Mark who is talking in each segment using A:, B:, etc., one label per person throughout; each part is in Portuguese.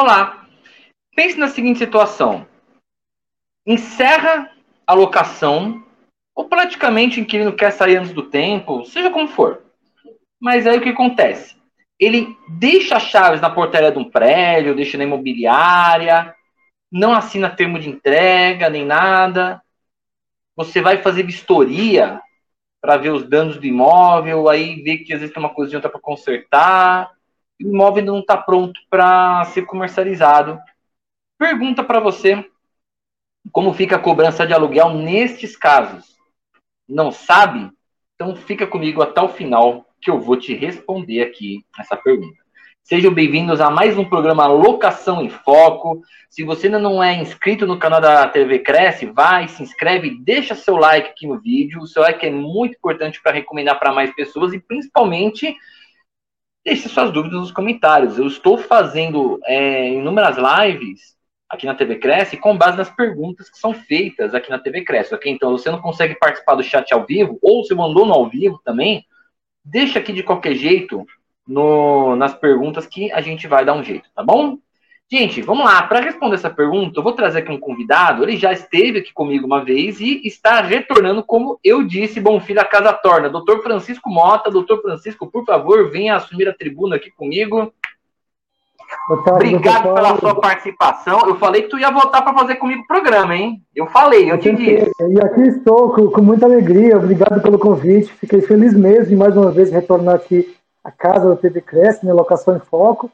A: Olá, pense na seguinte situação: encerra a locação, ou praticamente o inquilino quer sair antes do tempo, seja como for. Mas aí o que acontece? Ele deixa as chaves na portaria de um prédio, deixa na imobiliária, não assina termo de entrega nem nada. Você vai fazer vistoria para ver os danos do imóvel, aí vê que às vezes tem uma coisinha outra para consertar, imóvel não está pronto para ser comercializado. Pergunta para você como fica a cobrança de aluguel nestes casos. Não sabe? Então fica comigo até o final que eu vou te responder aqui essa pergunta. Sejam bem-vindos a mais um programa Locação em Foco. Se você ainda não é inscrito no canal da TV Cresce, vai, se inscreve, deixa seu like aqui no vídeo. O seu like é muito importante para recomendar para mais pessoas e principalmente deixe suas dúvidas nos comentários. Eu estou fazendo é, inúmeras lives aqui na TV Cresce com base nas perguntas que são feitas aqui na TV Cresce, ok? Então, você não consegue participar do chat ao vivo, ou se mandou no ao vivo também, deixa aqui de qualquer jeito no, nas perguntas que a gente vai dar um jeito, tá bom? Gente, vamos lá. Para responder essa pergunta, eu vou trazer aqui um convidado. Ele já esteve aqui comigo uma vez e está retornando, como eu disse, bom filho, a casa torna. Doutor Francisco Mota, doutor Francisco, por favor, venha assumir a tribuna aqui comigo. Tarde, Obrigado pela sua participação. Eu falei que tu ia voltar para fazer comigo o programa, hein? Eu falei, eu, eu te disse.
B: E aqui estou com, com, muita alegria. Obrigado pelo convite. Fiquei feliz mesmo de mais uma vez retornar aqui a casa da TV Cresce, né, Locação em Foco,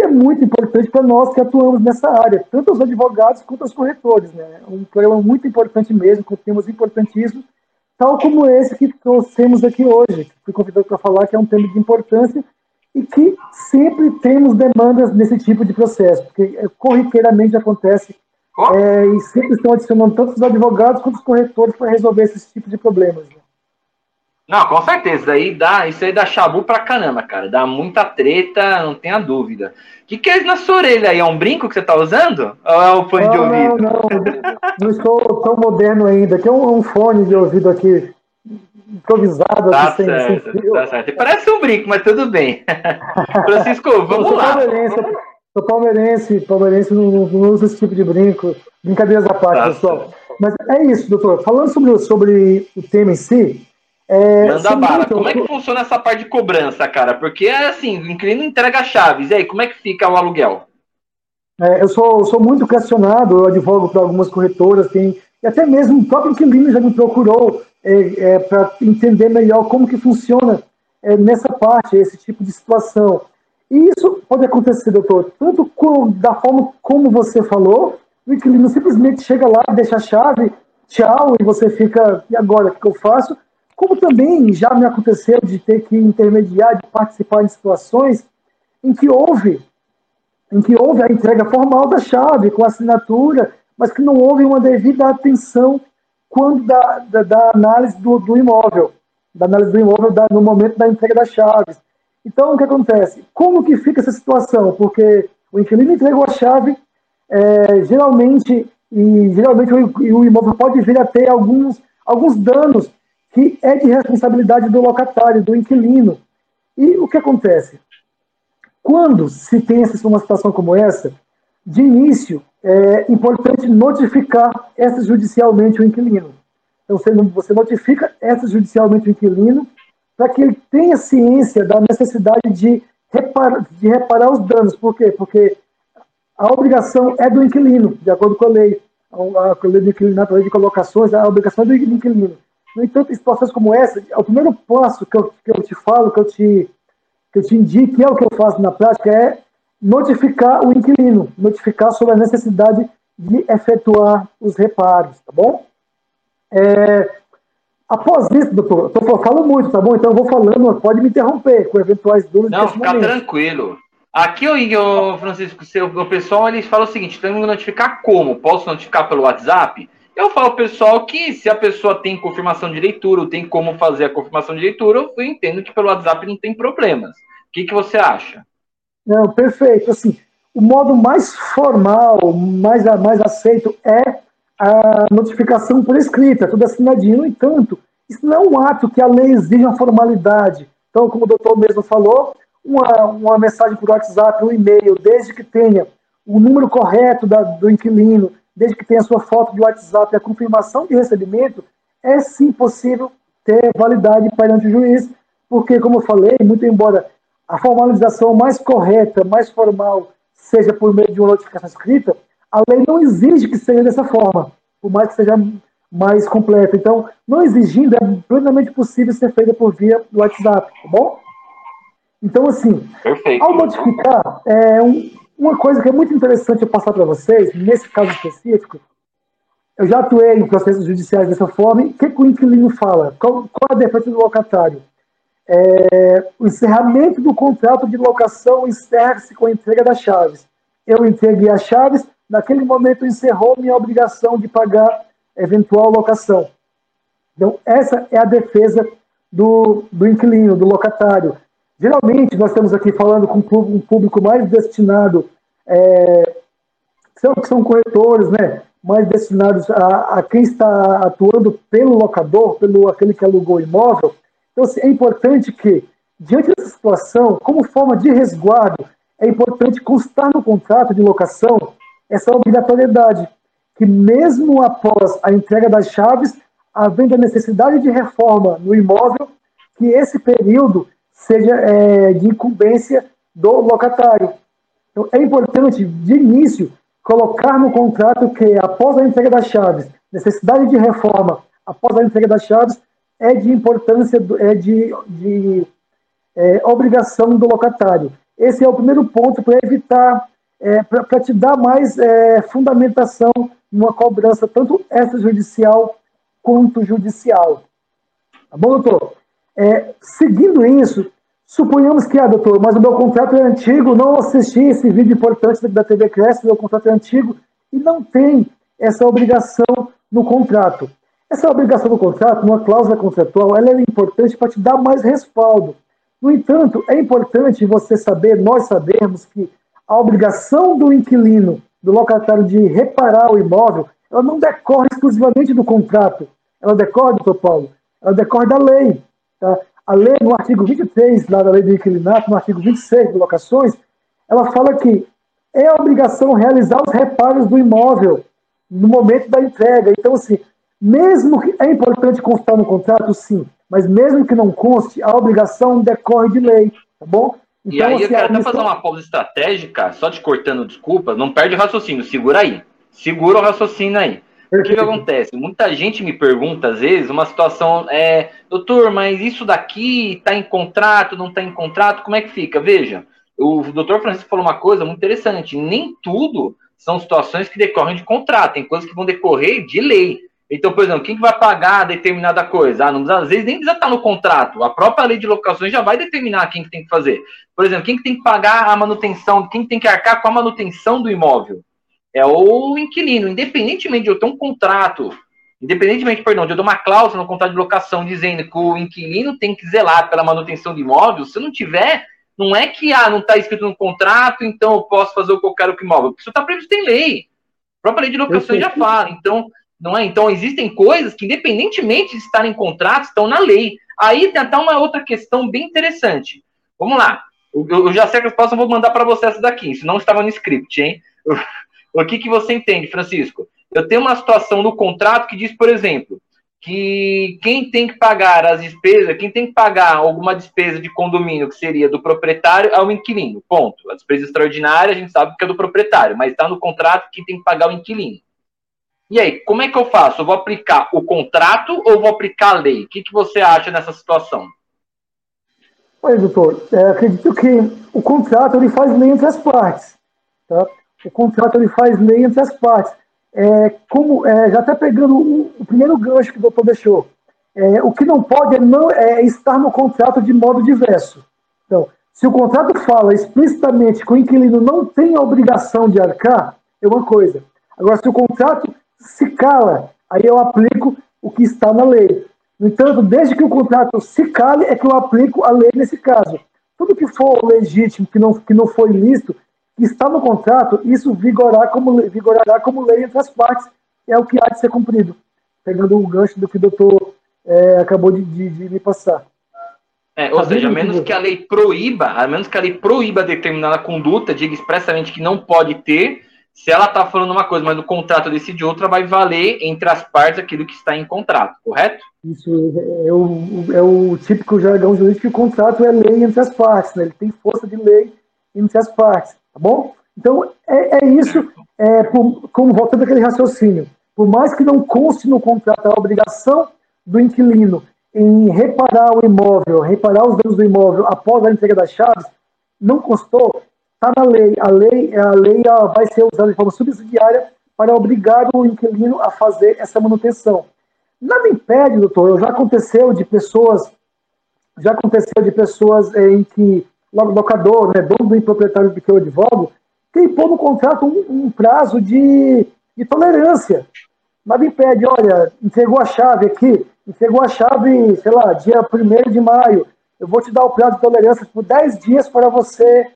B: que é muito importante para nós que atuamos nessa área, tanto os advogados quanto os corretores. Né? Um programa muito importante mesmo, com temas importantíssimos, tal como esse que trouxemos aqui hoje. Fui convidado para falar que é um tema de importância e que sempre temos demandas nesse tipo de processo, porque é, corriqueiramente acontece é, e sempre estão adicionando tanto os advogados quanto os corretores para resolver esses tipos de problemas. Né?
A: Não, com certeza. Isso aí dá, isso aí dá chabu pra caramba, cara. Dá muita treta, não tenha dúvida. O que, que é isso na sua orelha aí? É um brinco que você tá usando? Ou é um fone não, de ouvido?
B: Não, não. não estou tão moderno ainda. Aqui é um, um fone de ouvido aqui improvisado.
A: Tá assim, certo, sem, sem tá certo. Parece um brinco, mas tudo bem. Francisco, vamos lá.
B: Palmeirense, sou palmeirense, palmeirense não, não usa esse tipo de brinco. Brincadeiras à parte, tá pessoal. Certo. Mas é isso, doutor. Falando sobre, sobre o tema em si,
A: é, Manda bala. Como é que funciona essa parte de cobrança, cara? Porque é assim, o inquilino entrega chaves. E aí, como é que fica o aluguel?
B: É, eu sou, sou muito questionado, eu advogo para algumas corretoras, tem, e até mesmo o próprio inquilino já me procurou é, é, para entender melhor como que funciona é, nessa parte, esse tipo de situação. E isso pode acontecer, doutor, tanto com, da forma como você falou, o inquilino simplesmente chega lá, deixa a chave, tchau, e você fica, e agora, o que eu faço? Como também já me aconteceu de ter que intermediar, de participar em situações em que houve, em que houve a entrega formal da chave, com assinatura, mas que não houve uma devida atenção quando da, da, da análise do, do, imóvel, da análise do imóvel da, no momento da entrega das chaves. Então, o que acontece? Como que fica essa situação? Porque o inquilino entregou a chave, é, geralmente, e geralmente o, o imóvel pode vir a ter alguns, alguns danos que é de responsabilidade do locatário, do inquilino. E o que acontece? Quando se tem uma situação como essa, de início, é importante notificar extrajudicialmente o inquilino. Então, você notifica extrajudicialmente o inquilino para que ele tenha ciência da necessidade de reparar, de reparar os danos. Por quê? Porque a obrigação é do inquilino, de acordo com a lei. A lei do inquilino, a lei de colocações, a obrigação é do inquilino. No entanto, em situações como essa, o primeiro passo que eu, que eu te falo, que eu te, que eu te indico, que é o que eu faço na prática, é notificar o inquilino, notificar sobre a necessidade de efetuar os reparos, tá bom? É, após isso, doutor, eu falo muito, tá bom? Então eu vou falando, pode me interromper com eventuais dúvidas.
A: Não, fica momento. tranquilo. Aqui, o Francisco, seu, o pessoal eles falam o seguinte: tem que notificar como? Posso notificar pelo WhatsApp? Eu falo pessoal que se a pessoa tem confirmação de leitura, ou tem como fazer a confirmação de leitura, eu entendo que pelo WhatsApp não tem problemas. O que, que você acha?
B: Não, perfeito. Assim, o modo mais formal, mais, mais aceito é a notificação por escrita, tudo assinadinho. No entanto, isso não é um ato que a lei exige uma formalidade. Então, como o doutor mesmo falou, uma, uma mensagem por WhatsApp, um e-mail, desde que tenha o número correto da, do inquilino, desde que tenha sua foto de WhatsApp e a confirmação de recebimento, é sim possível ter validade perante o juiz, porque, como eu falei, muito embora a formalização mais correta, mais formal, seja por meio de uma notificação escrita, a lei não exige que seja dessa forma, por mais que seja mais completa. Então, não exigindo, é plenamente possível ser feita por via do WhatsApp, tá bom? Então, assim, Perfeito. ao notificar, é um, uma coisa que é muito interessante eu passar para vocês, nesse caso específico, eu já atuei em processos judiciais dessa forma, o que, que o inquilino fala? Qual, qual é a defesa do locatário? É, o encerramento do contrato de locação encerra-se com a entrega das chaves. Eu entreguei as chaves, naquele momento encerrou minha obrigação de pagar eventual locação. Então, essa é a defesa do, do inquilino, do locatário. Geralmente, nós estamos aqui falando com um público mais destinado, é, são, são corretores, né? mais destinados a, a, quem está atuando pelo locador, pelo aquele que alugou o imóvel. Então, assim, é importante que, diante dessa situação, como forma de resguardo, é importante constar no contrato de locação essa obrigatoriedade, que mesmo após a entrega das chaves, havendo a necessidade de reforma no imóvel, que esse período seja é, de incumbência do locatário. Então, é importante, de início, colocar no contrato que, após a entrega das chaves, necessidade de reforma após a entrega das chaves é de importância, é de, de é, obrigação do locatário. Esse é o primeiro ponto para evitar, é, para te dar mais é, fundamentação numa cobrança tanto extrajudicial quanto judicial. Tá bom, doutor? É, seguindo isso, suponhamos que, ah, doutor, mas o meu contrato é antigo, não assisti esse vídeo importante da TV Cresce, meu contrato é antigo, e não tem essa obrigação no contrato. Essa obrigação no contrato, numa cláusula contratual, ela é importante para te dar mais respaldo. No entanto, é importante você saber, nós sabemos que a obrigação do inquilino, do locatário de reparar o imóvel, ela não decorre exclusivamente do contrato. Ela decorre, doutor Paulo, ela decorre da lei. Tá? A lei, no artigo 23, lá da lei do inquilinato, no artigo 26 de locações, ela fala que é obrigação realizar os reparos do imóvel no momento da entrega. Então, assim, mesmo que é importante constar no contrato, sim, mas mesmo que não conste, a obrigação decorre de lei, tá bom?
A: Então, e aí assim, eu quero até fazer uma pausa estratégica, só te cortando desculpa, não perde o raciocínio, segura aí. Segura o raciocínio aí. O que, que, acontece? Muita gente me pergunta, às vezes, uma situação é, doutor, mas isso daqui está em contrato, não está em contrato, como é que fica? Veja, o doutor Francisco falou uma coisa muito interessante, nem tudo são situações que decorrem de contrato, tem coisas que vão decorrer de lei. Então, por exemplo, quem que vai pagar determinada coisa? Ah, não, às vezes nem precisa estar no contrato. A própria lei de locações já vai determinar quem que tem que fazer. Por exemplo, quem que tem que pagar a manutenção, quem que tem que arcar com a manutenção do imóvel? É o inquilino, independentemente de eu ter um contrato, independentemente, perdão, de eu ter uma cláusula no contrato de locação dizendo que o inquilino tem que zelar pela manutenção do imóvel, se não tiver, não é que ah, não está escrito no contrato, então eu posso fazer o que eu quero com o imóvel. Isso está previsto em lei. A própria lei de locação já fala. Então, não é? Então, existem coisas que, independentemente de estarem em contrato, estão na lei. Aí tem até uma outra questão bem interessante. Vamos lá. Eu, eu já sei a resposta, eu vou mandar para você essa daqui. Isso não estava no script, hein? O que, que você entende, Francisco? Eu tenho uma situação no contrato que diz, por exemplo, que quem tem que pagar as despesas, quem tem que pagar alguma despesa de condomínio que seria do proprietário é o inquilino. Ponto. A despesa extraordinária a gente sabe que é do proprietário, mas está no contrato que tem que pagar o inquilino. E aí, como é que eu faço? Eu vou aplicar o contrato ou vou aplicar a lei? O que, que você acha nessa situação?
B: Oi, doutor. É, acredito que o contrato ele faz lei entre as partes. Tá? O contrato ele faz lei entre as partes. É, como, é, já está pegando o, o, primeiro gancho que o doutor deixou. É, o que não pode é, não, é estar no contrato de modo diverso. Então, se o contrato fala explicitamente que o inquilino não tem a obrigação de arcar, é uma coisa. Agora, se o contrato se cala, aí eu aplico o que está na lei. No entanto, desde que o contrato se cale, é que eu aplico a lei nesse caso. Tudo que for legítimo, que não, que não foi lícito, que está no contrato, isso vigorará como, vigorará como lei entre as partes, é o que há de ser cumprido. Pegando o gancho do que o doutor é, acabou de, de, de me passar.
A: É, ou seja, a menos que a lei proíba, a menos que a lei proíba determinada conduta, diga expressamente que não pode ter, se ela está falando uma coisa, mas o contrato decide outra, vai valer entre as partes aquilo que está em contrato, correto?
B: Isso é o, é o típico jargão jurídico que o contrato é lei entre as partes, né? ele tem força de lei entre as partes, tá bom? Então, é, é isso, é, por, como voltando aquele raciocínio, por mais que não conste no contrato a obrigação do inquilino em reparar o imóvel, reparar os danos do imóvel após a entrega das chaves, não constou, está na lei. A lei, a lei vai ser usada de forma subsidiária para obrigar o inquilino a fazer essa manutenção. Nada impede, doutor, já aconteceu de pessoas, já aconteceu de pessoas eh, em que locador, né, dono do proprietário de que eu advogo, tem pôr no contrato um, um prazo de, de tolerância. Nada impede, olha, entregou a chave aqui, entregou a chave, sei lá, dia 1 de maio, eu vou te dar o prazo de tolerância por 10 dias para você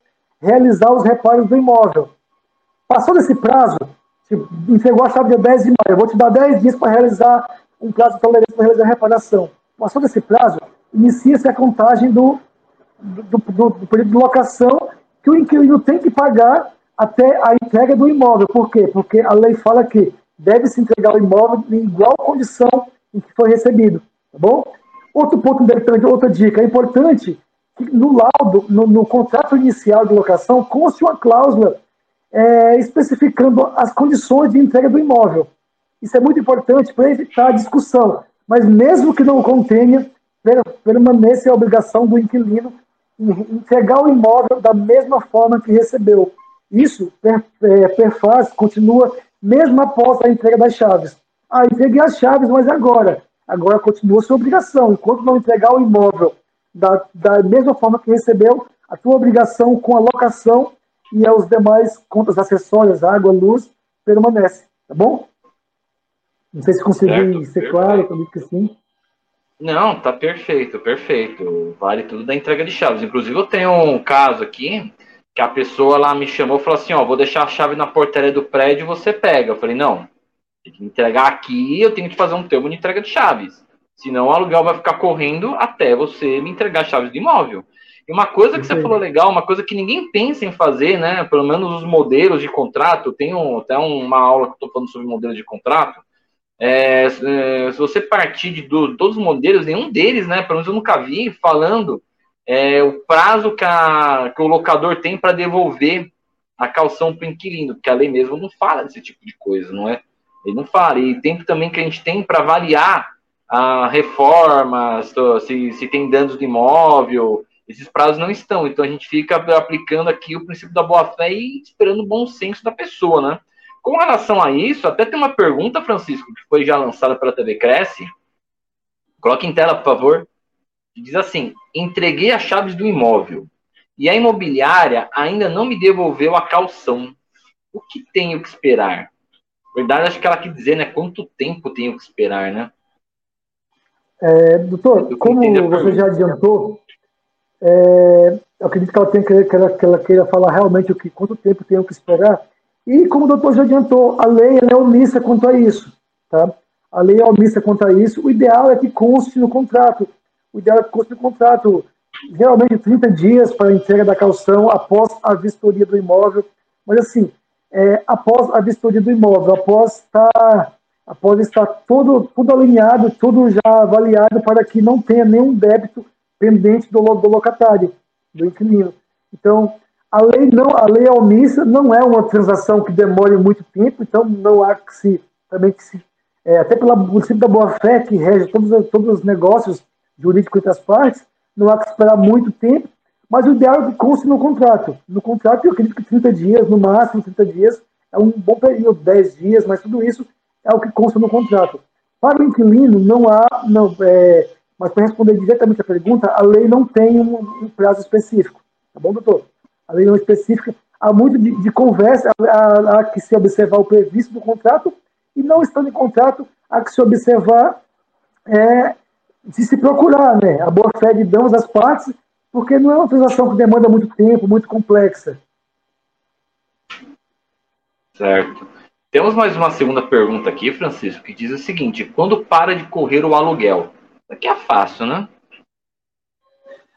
B: realizar os reparos do imóvel. Passou desse prazo, entregou a chave dia 10 de maio, eu vou te dar 10 dias para realizar um prazo de tolerância para realizar a reparação. Passou desse prazo, inicia-se a contagem do, do, do, do período de locação que o inquilino tem que pagar até a entrega do imóvel. Por quê? Porque a lei fala que deve-se entregar o imóvel em igual condição em que foi recebido. Tá bom? Outro ponto importante, outra dica, é importante que no laudo, no, no contrato inicial de locação, conste uma cláusula é, especificando as condições de entrega do imóvel. Isso é muito importante para evitar a discussão. Mas mesmo que não contenha, permanece a obrigação do inquilino entregar o imóvel da mesma forma que recebeu. Isso é, perfaz, continua mesmo após a entrega das chaves. Ah, entreguei as chaves, mas agora? Agora continua sua obrigação. Enquanto não entregar o imóvel da, da mesma forma que recebeu, a tua obrigação com a locação e as demais contas acessórias, água, luz, permanece. Tá bom? Não sei se consegui certo, ser claro, acredito que sim.
A: Não, tá perfeito, perfeito. Vale tudo da entrega de chaves. Inclusive, eu tenho um caso aqui que a pessoa lá me chamou e falou assim: Ó, vou deixar a chave na portaria do prédio e você pega. Eu falei: Não, tem que entregar aqui, eu tenho que fazer um termo de entrega de chaves. Senão o aluguel vai ficar correndo até você me entregar chaves de imóvel. E uma coisa que você falou legal, uma coisa que ninguém pensa em fazer, né? Pelo menos os modelos de contrato, tem um, até uma aula que eu estou falando sobre modelos de contrato. É, é, se você partir de do, todos os modelos, nenhum deles, né? Pelo menos eu nunca vi falando é, o prazo que, a, que o locador tem para devolver a calção para o inquilino, porque a lei mesmo não fala desse tipo de coisa, não é? Ele não fala. E tempo também que a gente tem para avaliar a reformas, se, se tem danos de imóvel, esses prazos não estão. Então a gente fica aplicando aqui o princípio da boa-fé e esperando o bom senso da pessoa, né? Com relação a isso, até tem uma pergunta, Francisco, que foi já lançada pela TV Cresce. Coloque em tela, por favor. Diz assim: entreguei as chaves do imóvel e a imobiliária ainda não me devolveu a calção. O que tenho que esperar? verdade, acho que ela quer dizer, né? Quanto tempo tenho que esperar, né?
B: É, doutor, como você já adiantou, é, eu acredito que ela, tem que, ela, que ela queira falar realmente o que, quanto tempo tenho que esperar. E como o doutor já adiantou, a lei é omissa quanto a isso. Tá? A lei é omissa quanto a isso. O ideal é que conste no contrato. O ideal é que conste no contrato. Geralmente 30 dias para a entrega da calção após a vistoria do imóvel. Mas assim, é, após a vistoria do imóvel, após estar, após estar tudo, tudo alinhado, tudo já avaliado para que não tenha nenhum débito pendente do, do locatário, do inquilino. Então, a lei não, a lei omissa não é uma transação que demore muito tempo, então não há que se também que se é, até pelo princípio da boa fé que rege todos, todos os negócios jurídicos entre as partes, não há que esperar muito tempo mas o ideal é que conste no contrato. No contrato, eu acredito que 30 dias, no máximo 30 dias, é um bom período, 10 dias, mas tudo isso é o que consta no contrato. Para o inquilino, não há. Não, é, mas para responder diretamente a pergunta, a lei não tem um, um, prazo específico. Tá bom, doutor? A lei não específica. Há muito de, de conversa, há, há, que se observar o previsto do contrato, e não estando em contrato, há que se observar é, se se procurar né, a boa-fé de ambas as partes porque não é uma transação que demanda muito tempo, muito complexa.
A: Certo. Temos mais uma segunda pergunta aqui, Francisco, que diz o seguinte: quando para de correr o aluguel? Isso aqui é fácil, né?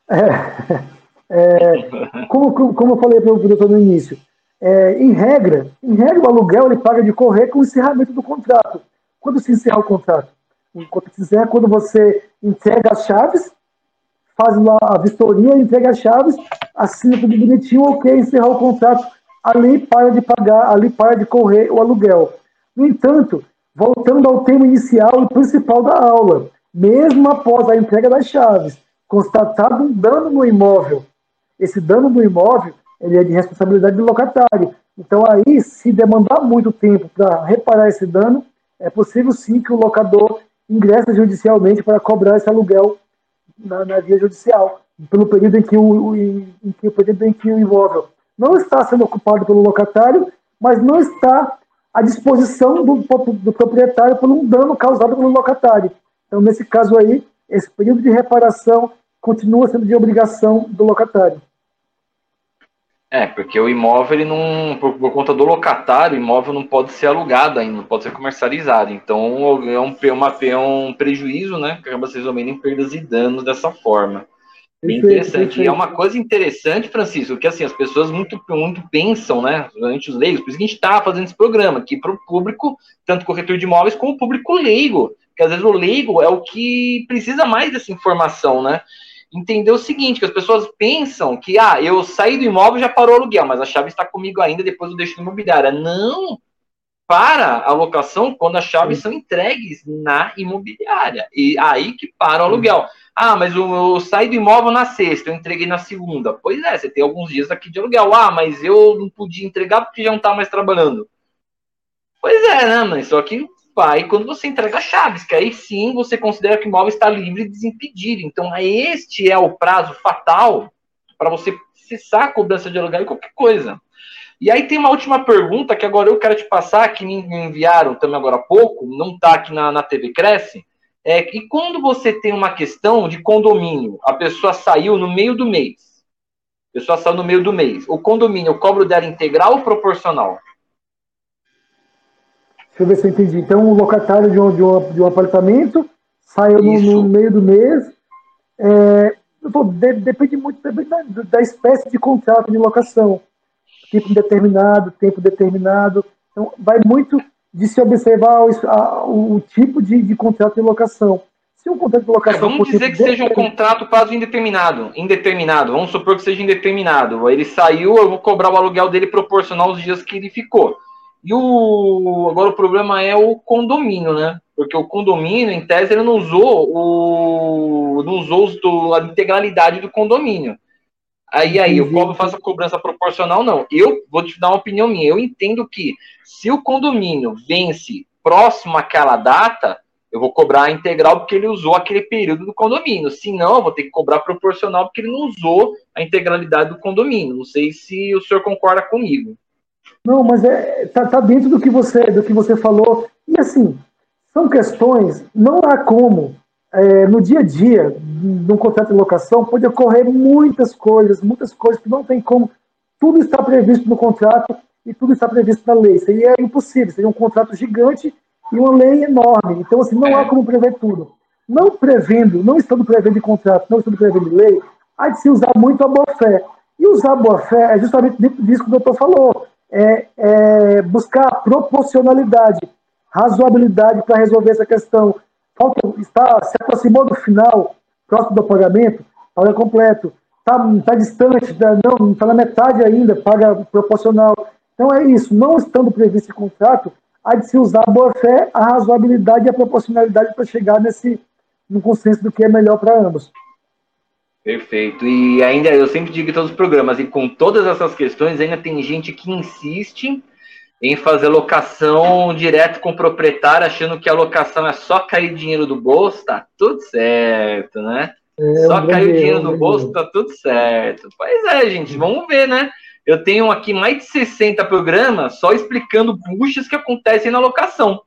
B: É, é, como, como eu falei para o doutor no início, é, em regra, em regra, o aluguel ele paga de correr com o encerramento do contrato. Quando se encerra o contrato? O contrato se quando você entrega as chaves, faz a vistoria, entrega as chaves, assina tudo bonitinho, ok, encerrar o contrato, ali para de pagar, ali para de correr o aluguel. No entanto, voltando ao tema inicial e principal da aula, mesmo após a entrega das chaves, constatado um dano no imóvel, esse dano no imóvel ele é de responsabilidade do locatário. Então, aí, se demandar muito tempo para reparar esse dano, é possível sim que o locador ingresse judicialmente para cobrar esse aluguel na, na via judicial, pelo período em que, o, em, em que, o em que o imóvel não está sendo ocupado pelo locatário, mas não está à disposição do, do proprietário por um dano causado pelo locatário. Então, nesse caso aí, esse período de reparação continua sendo de obrigação do locatário.
A: É, porque o imóvel, ele não, por, por, conta do locatário, o imóvel não pode ser alugado ainda, não pode ser comercializado. Então é um, é uma, é um prejuízo, né? Que acaba se resolvendo em perdas e danos dessa forma. Interessante. E é uma coisa interessante, Francisco, que assim, as pessoas muito, muito pensam, né? Durante os leigos, por isso que a gente está fazendo esse programa aqui para o público, tanto corretor de imóveis como o público leigo. Que às vezes o leigo é o que precisa mais dessa informação, né? Entender o seguinte, que as pessoas pensam que, ah, eu saí do imóvel já parou o aluguel, mas a chave está comigo ainda, depois eu deixo no imobiliária. Não! Para a locação quando as chaves Sim. são entregues na imobiliária. E aí que para o aluguel. Ah, mas eu, eu saí do imóvel na sexta, eu entreguei na segunda. Pois é, você tem alguns dias aqui de aluguel. Ah, mas eu não podia entregar porque já não está mais trabalhando. Pois é, né, mas só que vai quando você entrega chaves, que aí sim você considera que o imóvel está livre e desimpedido. Então, este é o prazo fatal para você cessar a cobrança de aluguel e qualquer coisa. E aí tem uma última pergunta que agora eu quero te passar, que me enviaram também agora há pouco, não está aqui na, na TV Cresce, é que quando você tem uma questão de condomínio, a pessoa saiu no meio do mês, a pessoa saiu no meio do mês, o condomínio, eu cobro dela integral ou proporcional?
B: Deixa eu ver se eu entendi. Então, o locatário de um, de um, de um apartamento saiu no, no, meio do mês. É, de, depende muito depende da, da, espécie de contrato de locação. Tipo determinado, tempo determinado. Então, vai muito de se observar o, a, o tipo de, de, contrato de locação.
A: Se um contrato de locação. É, vamos dizer que seja um contrato prazo indeterminado. Indeterminado. Vamos supor que seja indeterminado. Ele saiu, eu vou cobrar o aluguel dele proporcional aos dias que ele ficou. E o agora o problema é o condomínio, né? Porque o condomínio, em tese, ele não usou o não usou a integralidade do condomínio. Aí, aí, eu cobro, faço a cobrança proporcional, não. Eu vou te dar uma opinião minha. Eu entendo que se o condomínio vence próximo àquela data, eu vou cobrar a integral porque ele usou aquele período do condomínio. Se não, eu vou ter que cobrar proporcional porque ele não usou a integralidade do condomínio. Não sei se o senhor concorda comigo.
B: Não, mas é, tá, tá dentro do que você do que você falou. E assim, são questões, não há como. É, no dia a dia, num contrato de locação, pode ocorrer muitas coisas, muitas coisas que não tem como. Tudo está previsto no contrato e tudo está previsto na lei. Seria impossível, seria um contrato gigante e uma lei enorme. Então, assim, não há como prever tudo. Não prevendo, não estando prevendo contrato, não estando prevendo lei, há de se usar muito a boa-fé. E usar a boa-fé é justamente disso que o doutor falou é, é buscar proporcionalidade, razoabilidade para resolver essa questão. Falta, está, se aproximou do final, próximo do pagamento, paga completo. Está tá distante, né, não, está na metade ainda, paga proporcional. Então é isso, não estando previsto em contrato, há de se usar a boa-fé, a razoabilidade e a proporcionalidade para chegar nesse no consenso do que é melhor para ambos.
A: Perfeito. E ainda, eu sempre digo em todos os programas, e com todas essas questões, ainda tem gente que insiste em fazer locação direto com o proprietário, achando que a locação é só cair dinheiro do bolso, tá tudo certo, né? É, só cair dinheiro do bolso, tá tudo certo. Pois é, gente, vamos ver, né? Eu tenho aqui mais de 60 programas só explicando buchas que acontecem na locação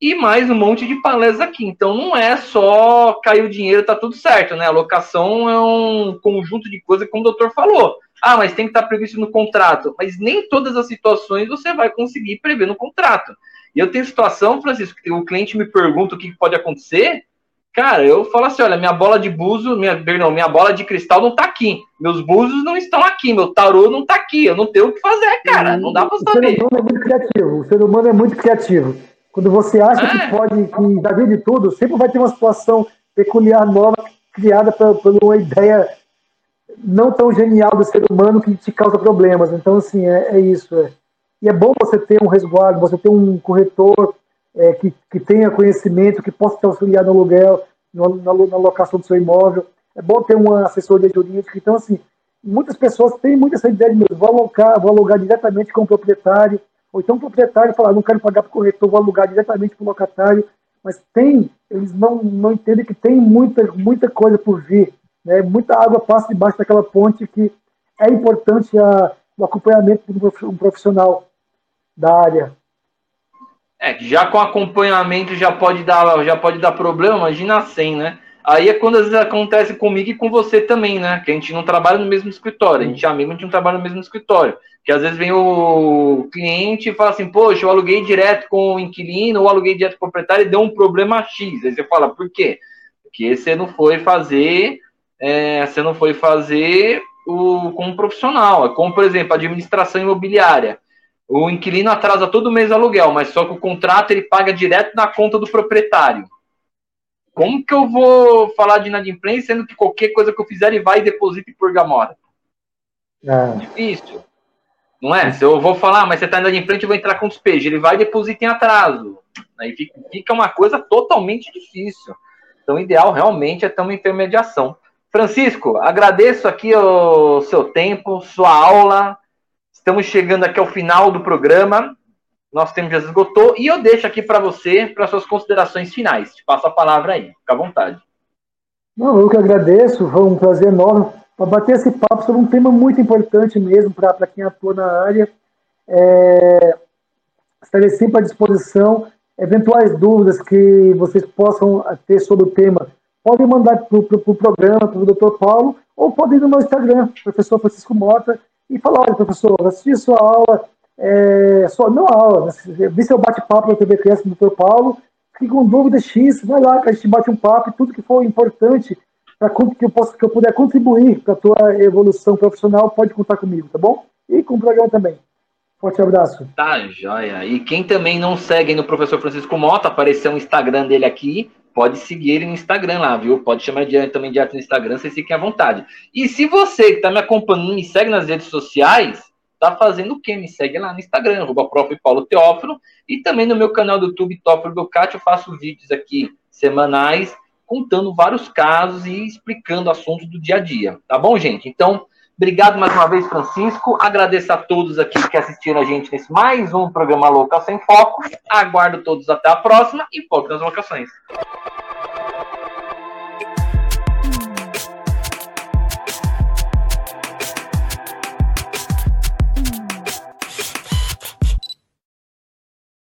A: e mais um monte de palestras aqui. Então não é só cair o dinheiro, tá tudo certo, né? A locação é um conjunto de coisas, como o doutor falou. Ah, mas tem que estar previsto no contrato. Mas nem todas as situações você vai conseguir prever no contrato. E eu tenho situação, Francisco, que o cliente me pergunta o que pode acontecer. Cara, eu falo assim, olha, minha bola de buzo, minha, perdão, minha bola de cristal não tá aqui. Meus buzos não estão aqui, meu tarô não tá aqui. Eu não tenho o que fazer, cara. Não dá pra saber.
B: O ser humano é muito criativo. O ser humano é muito criativo. Quando você acha é. que pode, que já de tudo, sempre vai ter uma situação peculiar nova criada por, por uma ideia não tão genial do ser humano que te causa problemas. Então, assim, é, é isso. É. E é bom você ter um resguardo, você ter um corretor é, que, que tenha conhecimento, que possa te auxiliar no aluguel, no, na, na, locação do seu imóvel. É bom ter uma assessoria jurídica. Então, assim, muitas pessoas têm muito essa ideia de vou alugar, vou alugar diretamente com o proprietário, ou então o proprietário fala, não quero pagar para o corretor, vou alugar diretamente para o locatário. Mas tem, eles não, não entendem que tem muita, muita coisa por vir. Né? Muita água passa debaixo daquela ponte que é importante a, o acompanhamento de um profissional da área.
A: É, já com acompanhamento já pode dar, já pode dar problema, imagina sem, né? Aí é quando às vezes acontece comigo e com você também, né? Que a gente não trabalha no mesmo escritório, a gente é amigo, a gente não trabalha no mesmo escritório. Que às vezes vem o cliente e fala assim, poxa, eu aluguei direto com o inquilino, ou aluguei direto com o proprietário e deu um problema X. Aí você fala, por quê? Porque você não foi fazer, é, você não foi fazer o, com um profissional. Como, por exemplo, administração imobiliária. O inquilino atrasa todo mês aluguel, mas só que o contrato ele paga direto na conta do proprietário. Como que eu vou falar de inadimplência, sendo que qualquer coisa que eu fizer ele vai e deposita e purga mora? É. Difícil. Não é? Se eu vou falar, mas você está inadimplente, eu vou entrar com despejo. Ele vai e em atraso. Aí fica, fica uma coisa totalmente difícil. Então, o ideal realmente é ter uma intermediação. Francisco, agradeço aqui o seu tempo, sua aula. Estamos chegando aqui ao final do programa. Nosso tempo já esgotou. E eu deixo aqui para você, para suas considerações finais. Te passo a palavra aí. Fica à vontade.
B: Não, eu que agradeço. Foi um prazer enorme para bater esse papo sobre um tema muito importante mesmo para quem atua na área. É, estarei sempre à disposição. Eventuais dúvidas que vocês possam ter sobre o tema, podem mandar para o pro programa, para o Dr. Paulo, ou podem ir no meu Instagram, professor Francisco Mota, e falar, olha, professor, assisti sua aula, é, só, não a aula, vi seu bate-papo na TV Criança do Dr. Paulo, fiquei com dúvida X, vai lá que a gente bate um papo, e tudo que for importante para que eu possa, que eu puder contribuir para a tua evolução profissional, pode contar comigo, tá bom? E com o programa também. Forte abraço.
A: Tá, joia. E quem também não segue no professor Francisco Mota, apareceu o Instagram dele aqui, pode seguir ele no Instagram lá, viu? Pode chamar de, também direto no Instagram, vocês fiquem à vontade. E se você que está me acompanhando me segue nas redes sociais, tá fazendo o quê? Me segue lá no Instagram, arroba prof. Paulo Teófilo, e também no meu canal do YouTube, Teófilo Ducati, eu faço vídeos aqui semanais, contando vários casos e explicando assuntos do dia a dia. Tá bom, gente? Então, obrigado mais uma vez, Francisco. Agradeço a todos aqui que assistiram a gente nesse mais um programa Local Sem Foco. Aguardo todos até a próxima e nas locações.